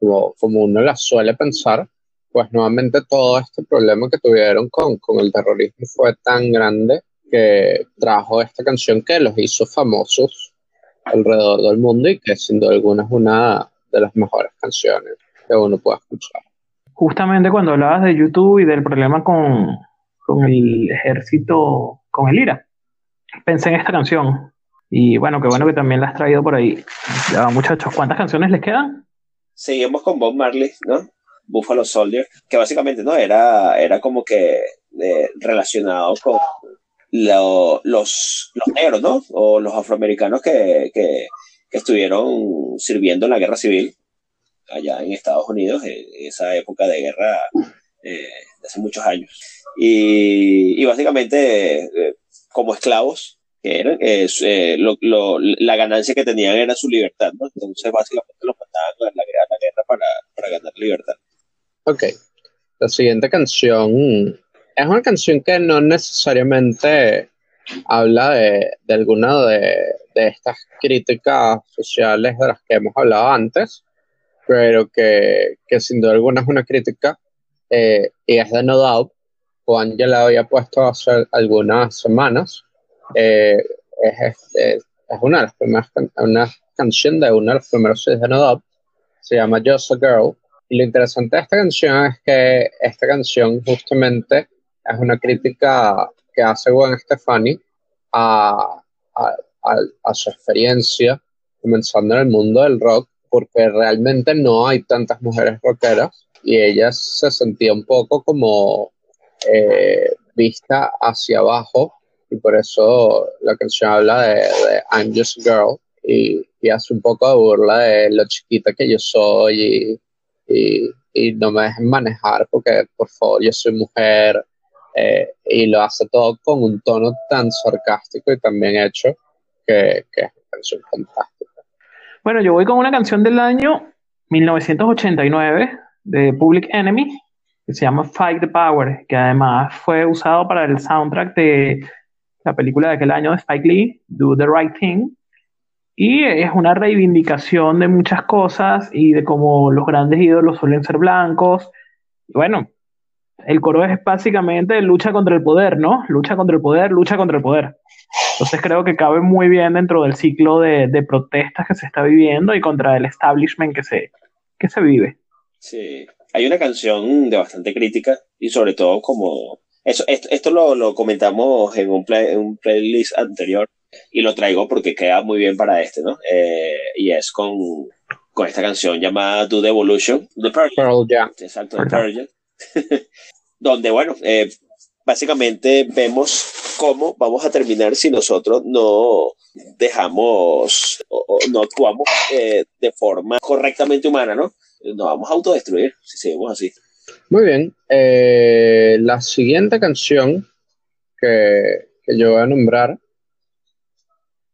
como, como, uno la suele pensar, pues nuevamente todo este problema que tuvieron con, con el terrorismo fue tan grande que trajo esta canción que los hizo famosos alrededor del mundo y que sin duda alguna es una de las mejores canciones que uno puede escuchar justamente cuando hablabas de YouTube y del problema con, el ejército, con el IRA, pensé en esta canción. Y bueno, qué bueno que también la has traído por ahí. Ya, muchachos, ¿cuántas canciones les quedan? Seguimos con Bob Marley, ¿no? Buffalo Soldier, que básicamente no era, era como que eh, relacionado con los, los negros, ¿no? O los afroamericanos que, que, que estuvieron sirviendo en la guerra civil allá en Estados Unidos, en esa época de guerra eh, de hace muchos años. Y, y básicamente, eh, como esclavos, que eran, eh, lo, lo, la ganancia que tenían era su libertad, ¿no? Entonces, básicamente los mandaban a la, para, para ganar libertad. Ok. La siguiente canción es una canción que no necesariamente habla de, de alguna de, de, estas críticas sociales de las que hemos hablado antes, pero que, que sin duda alguna es una crítica eh, y es de No Doubt. Juan ya la había puesto hace algunas semanas. Eh, es, es, una de las primeras una canción de una de las primeros de No Doubt. Se llama Just a Girl. Y lo interesante de esta canción es que esta canción justamente es una crítica que hace Gwen Stefani a, a, a, a su experiencia comenzando en el mundo del rock porque realmente no hay tantas mujeres rockeras y ella se sentía un poco como eh, vista hacia abajo y por eso la canción habla de, I'm Just a Girl y, hace un poco de burla de lo chiquita que yo soy y, y, y no me dejen manejar porque por favor yo soy mujer eh, y lo hace todo con un tono tan sarcástico y tan bien hecho que, que es una canción fantástica. Bueno, yo voy con una canción del año 1989 de Public Enemy que se llama Fight the Power, que además fue usado para el soundtrack de la película de aquel año de Spike Lee, Do the Right Thing. Y es una reivindicación de muchas cosas y de cómo los grandes ídolos suelen ser blancos. bueno, el coro es básicamente lucha contra el poder, ¿no? Lucha contra el poder, lucha contra el poder. Entonces creo que cabe muy bien dentro del ciclo de, de protestas que se está viviendo y contra el establishment que se, que se vive. Sí, hay una canción de bastante crítica y sobre todo como... Eso, esto, esto lo, lo, comentamos en un, play, en un, playlist anterior y lo traigo porque queda muy bien para este, ¿no? Eh, y es con, con esta canción llamada Do the Evolution de Pearl, Pearl Jam. Exacto, de Pearl Jam. donde, bueno, eh, básicamente vemos cómo vamos a terminar si nosotros no dejamos o, o no actuamos eh, de forma correctamente humana, ¿no? Nos vamos a autodestruir si seguimos así. Muy bien. Eh, la siguiente canción que, que, yo voy a nombrar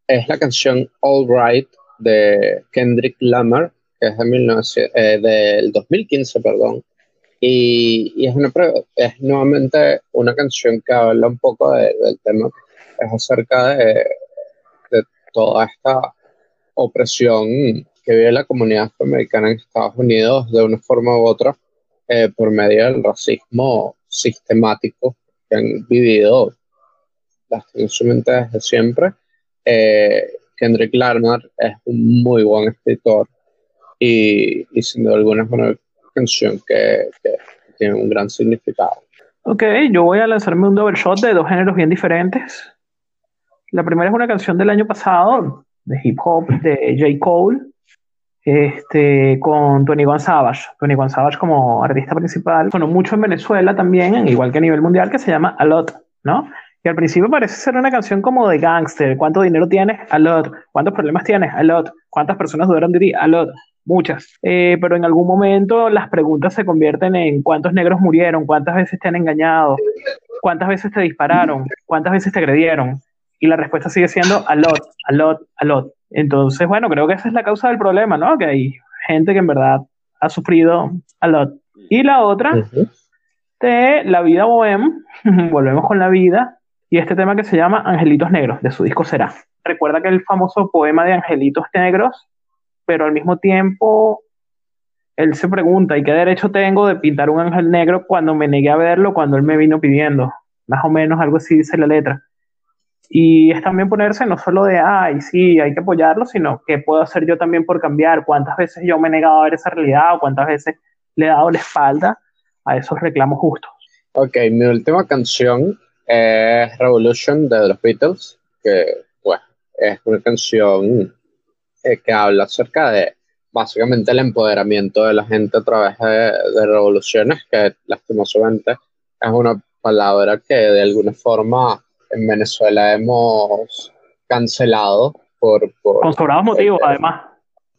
es la canción All Right de Kendrick Lamar, que es de 19, eh, del 2015, perdón. Y, y, es, una, es nuevamente una canción que habla un poco de, del tema, es acerca de, de toda esta opresión que vive la comunidad afroamericana en Estados Unidos de una forma u otra eh, por medio del racismo sistemático que han vivido lastimosamente desde siempre. Eh, Kendrick Lamar es un muy buen escritor y, y sin duda alguna una canción que, tiene un gran significado. Ok, yo voy a lanzarme un double shot de dos géneros bien diferentes. La primera es una canción del año pasado de hip hop de J. Cole, este, con Tony Savage. Tony Savage como artista principal. Sonó mucho en Venezuela también, igual que a nivel mundial, que se llama A Lot, ¿no? Y al principio parece ser una canción como de gangster. ¿Cuánto dinero tienes? A lot. ¿Cuántos problemas tienes? A lot. ¿Cuántas personas dudaron de ti? A lot. Muchas. Eh, pero en algún momento las preguntas se convierten en cuántos negros murieron, cuántas veces te han engañado, cuántas veces te dispararon, cuántas veces te agredieron. Y la respuesta sigue siendo a lot, a lot, a lot. Entonces, bueno, creo que esa es la causa del problema, ¿no? Que hay gente que en verdad ha sufrido a lot. Y la otra, de La vida bohem, volvemos con la vida, y este tema que se llama Angelitos Negros, de su disco Será. Recuerda que el famoso poema de Angelitos Negros, pero al mismo tiempo él se pregunta, ¿y qué derecho tengo de pintar un ángel negro cuando me negué a verlo, cuando él me vino pidiendo? Más o menos algo así dice la letra. Y es también ponerse no solo de, ay, sí, hay que apoyarlo, sino qué puedo hacer yo también por cambiar, cuántas veces yo me he negado a ver esa realidad o cuántas veces le he dado la espalda a esos reclamos justos. Ok, mi última canción es Revolution de los Beatles, que bueno, es una canción eh, que habla acerca de básicamente el empoderamiento de la gente a través de, de revoluciones, que lastimosamente es una palabra que de alguna forma en Venezuela hemos cancelado por... por con sobrados motivos, eh, además.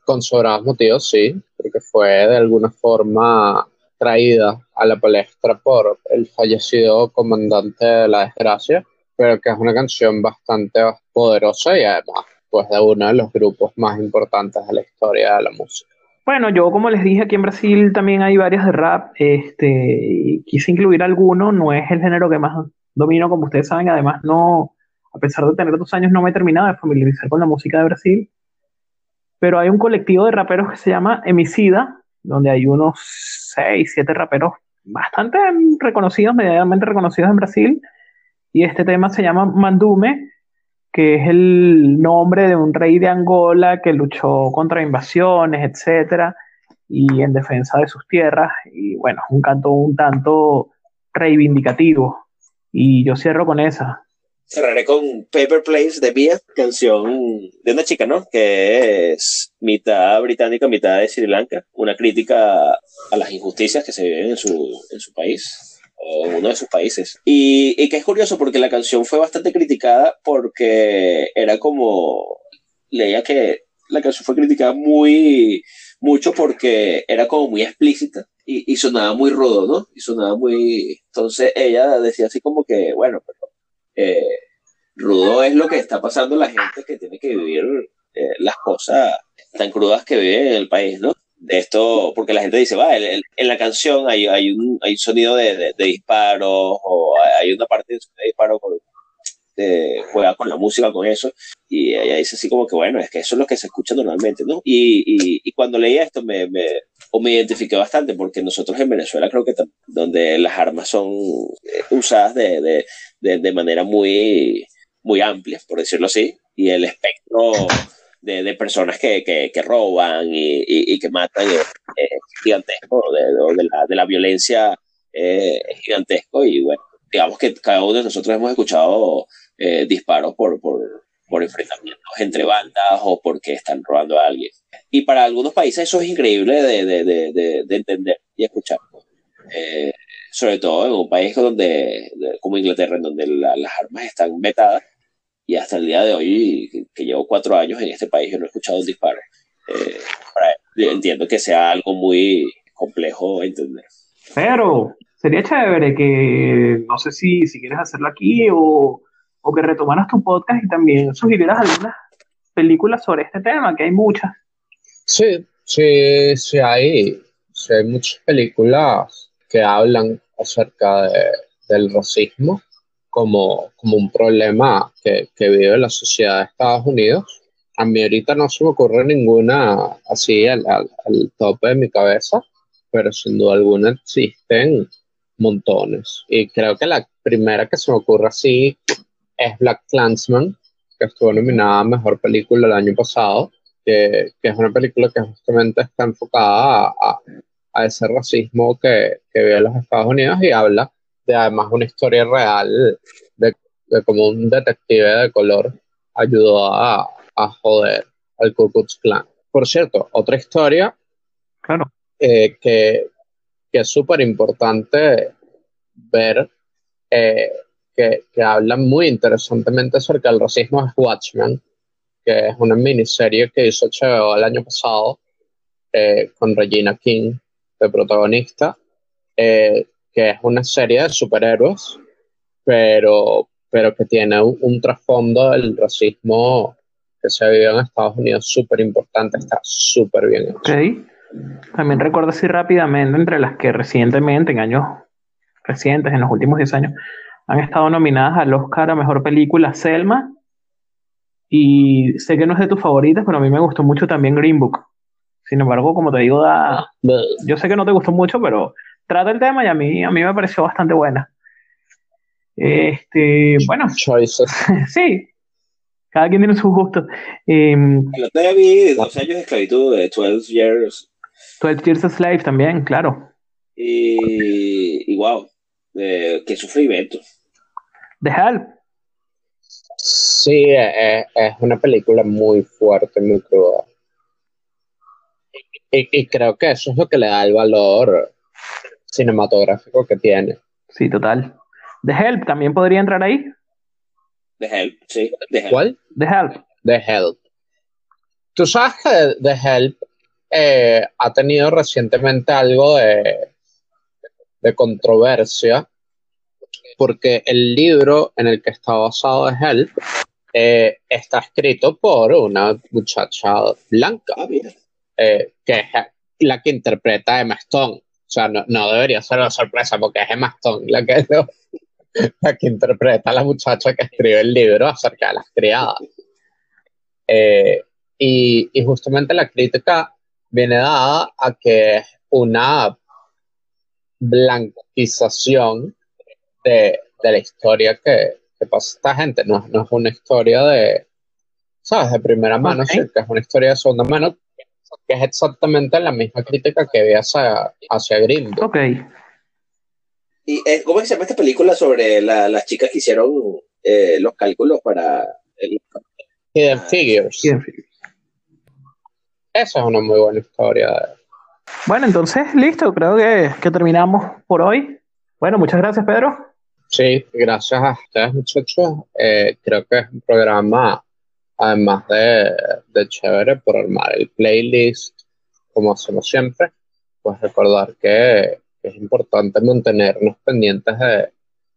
Con sobrados motivos, sí, porque fue de alguna forma traída a la palestra por el fallecido comandante de la desgracia, pero que es una canción bastante poderosa y además pues de uno de los grupos más importantes de la historia de la música. Bueno, yo como les dije, aquí en Brasil también hay varias de rap, este, quise incluir alguno, no es el género que más domino, como ustedes saben, además no, a pesar de tener dos años, no me he terminado de familiarizar con la música de Brasil, pero hay un colectivo de raperos que se llama Emicida, donde hay unos seis, siete raperos bastante reconocidos, medianamente reconocidos en Brasil, y este tema se llama Mandume, que es el nombre de un rey de Angola que luchó contra invasiones, etcétera, y en defensa de sus tierras, y bueno, un canto un tanto reivindicativo. Y yo cierro con esa. Cerraré con Paper Place de Mia, canción de una chica, ¿no? Que es mitad británica, mitad de Sri Lanka. Una crítica a las injusticias que se viven en su, en su país, o en uno de sus países. Y, y que es curioso porque la canción fue bastante criticada porque era como. Leía que la canción fue criticada muy mucho porque era como muy explícita y, y sonaba muy rudo, ¿no? Y sonaba muy... Entonces ella decía así como que, bueno, pero eh, rudo es lo que está pasando la gente que tiene que vivir eh, las cosas tan crudas que vive en el país, ¿no? De esto, porque la gente dice, va, en la canción hay, hay, un, hay un sonido de, de, disparos o hay una parte de disparo con, juega con la música, con eso, y ella dice así como que, bueno, es que eso es lo que se escucha normalmente, ¿no? Y, y, y cuando leía esto me, me, o me identifiqué bastante, porque nosotros en Venezuela creo que donde las armas son eh, usadas de, de, de manera muy, muy amplia, por decirlo así, y el espectro de, de personas que, que, que roban y, y, que matan es, gigantesco, de, de, la, de la violencia eh, es gigantesco y bueno, digamos que cada uno de nosotros hemos escuchado eh, disparos por, por, por, enfrentamientos entre bandas o porque están robando a alguien. Y para algunos países eso es increíble de, de, de, de entender y escuchar. Eh, sobre todo en un país donde, como Inglaterra, en donde las armas están vetadas y hasta el día de hoy, que llevo cuatro años en este país, yo no he escuchado un disparo. Eh, entiendo que sea algo muy complejo entender. Pero sería chévere que, no sé si, si quieres hacerlo aquí o, o que retomaras tu podcast y también sugirieras algunas películas sobre este tema, que hay muchas. Sí, sí, sí hay, sí hay muchas películas que hablan acerca de, del racismo como, como un problema que, que, vive la sociedad de Estados Unidos. A mí ahorita no se me ocurre ninguna así al, al, al tope de mi cabeza, pero sin duda alguna existen montones. Y creo que la primera que se me ocurre así es Black Clansman, que estuvo nominada a Mejor Película el año pasado, que, que es una película que justamente está enfocada a, a, ese racismo que, que vive en los Estados Unidos y habla de además una historia real de, de cómo un detective de color ayudó a, a joder al Ku Klux Klan. Por cierto, otra historia claro. eh, que, que, es súper importante ver, eh, que, que, habla muy interesantemente acerca del racismo es Watchmen, que es una miniserie que hizo HBO el año pasado eh, con Regina King de protagonista. Eh, que es una serie de superhéroes, pero, pero que tiene un, un trasfondo del racismo que se vive en Estados Unidos súper importante, está súper bien hecho. Okay. También recuerdo así rápidamente entre las que recientemente, en años recientes, en los últimos 10 años, han estado nominadas al Oscar a Mejor Película Selma. Y sé que no es de tus favoritas, pero a mí me gustó mucho también Green Book. Sin embargo, como te digo, da... yo sé que no te gustó mucho, pero trata el tema y a mí, a mí me pareció bastante buena. Este, bueno, sí, cada quien tiene sus gustos. Eh, vi 12 años de esclavitud, de 12 years. 12 years a slave también, claro. Y, y wow, eh, qué sufrimiento. The Help. Sí, es, es, una película muy fuerte, muy cruda. Y, y creo que eso es lo que le da el valor cinematográfico que tiene. Sí, total. The Help también podría entrar ahí. The Help, sí. The Help. ¿Cuál? The Help. The Help. Tú sabes que The Help eh, ha tenido recientemente algo de, de controversia porque el libro en el que está basado The Help eh, está escrito por una muchacha blanca Ah, eh, que es la que interpreta a Emma Stone. O sea, no, no, debería ser una sorpresa porque es Emma Stone la que, lo, la que interpreta a la muchacha que escribe el libro acerca de las criadas. Eh, y, y, justamente la crítica viene dada a que es una blanquización de, de la historia que, que, pasa esta gente. No, no, es una historia de, ¿sabes? De primera mano, okay. sí, que es una historia de segunda mano que es exactamente la misma crítica que había hacia, hacia Green Book. Ok. ¿Y eh, cómo se llama esta película sobre la, las chicas que hicieron eh, los cálculos para el... Hidden Figures. Hidden Figures. Esa es una muy buena historia. Bueno, entonces, listo, creo que, que terminamos por hoy. Bueno, muchas gracias, Pedro. Sí, gracias a ustedes, muchachos. Eh, creo que es un programa además de, de, chévere por armar el playlist como hacemos siempre, pues recordar que es importante mantenernos pendientes de,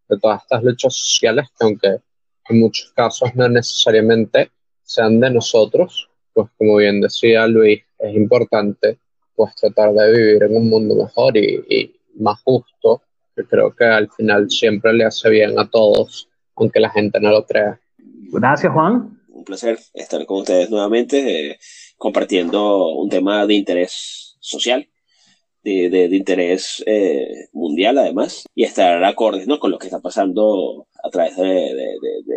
de todas estas luchas sociales que aunque en muchos casos no necesariamente sean de nosotros, pues como bien decía Luis, es importante pues tratar de vivir en un mundo mejor y, y más justo, que creo que al final siempre le hace bien a todos, aunque la gente no lo crea. Gracias, Juan. Un placer estar con ustedes nuevamente, eh, compartiendo un tema de interés social, de, de, de interés eh, mundial además, y estar acordes ¿no? con lo que está pasando a través de,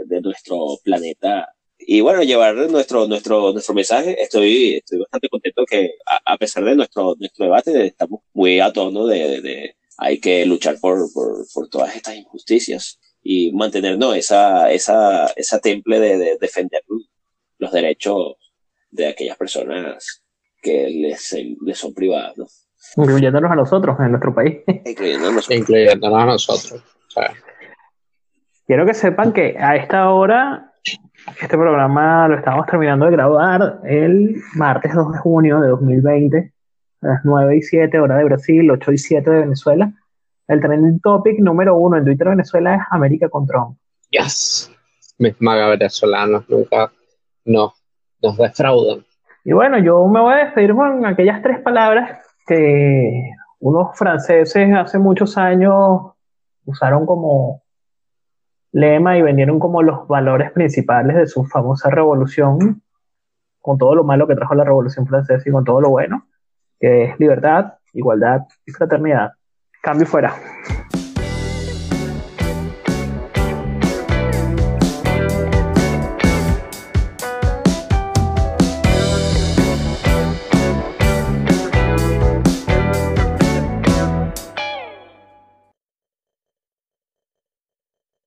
de nuestro planeta y bueno, llevar nuestro, nuestro, nuestro mensaje. Estoy, estoy bastante contento que a, a pesar de nuestro, nuestro debate, estamos muy a tono de, de hay que luchar por, por, por, todas estas injusticias y mantenernos esa, esa, esa temple de, de, defender los derechos de aquellas personas que les, les son privadas, ¿no? Incluyéndonos a nosotros en nuestro país. Incluyéndonos, Incluyéndonos a nosotros. Quiero que sepan que a esta hora este programa lo estamos terminando de grabar el martes 2 de junio de 2020, a las 9 y 7 hora de Brasil, 8 y 7 de Venezuela. El trending topic número uno en Twitter de Venezuela es América con Trump. Yes. Mis magas venezolanos nunca no, nos defraudan. Y bueno, yo me voy a despedir con aquellas tres palabras que unos franceses hace muchos años usaron como lema y vendieron como los valores principales de su famosa revolución, con todo lo malo que trajo la revolución francesa y con todo lo bueno, que es libertad, igualdad y fraternidad. Cambio fuera.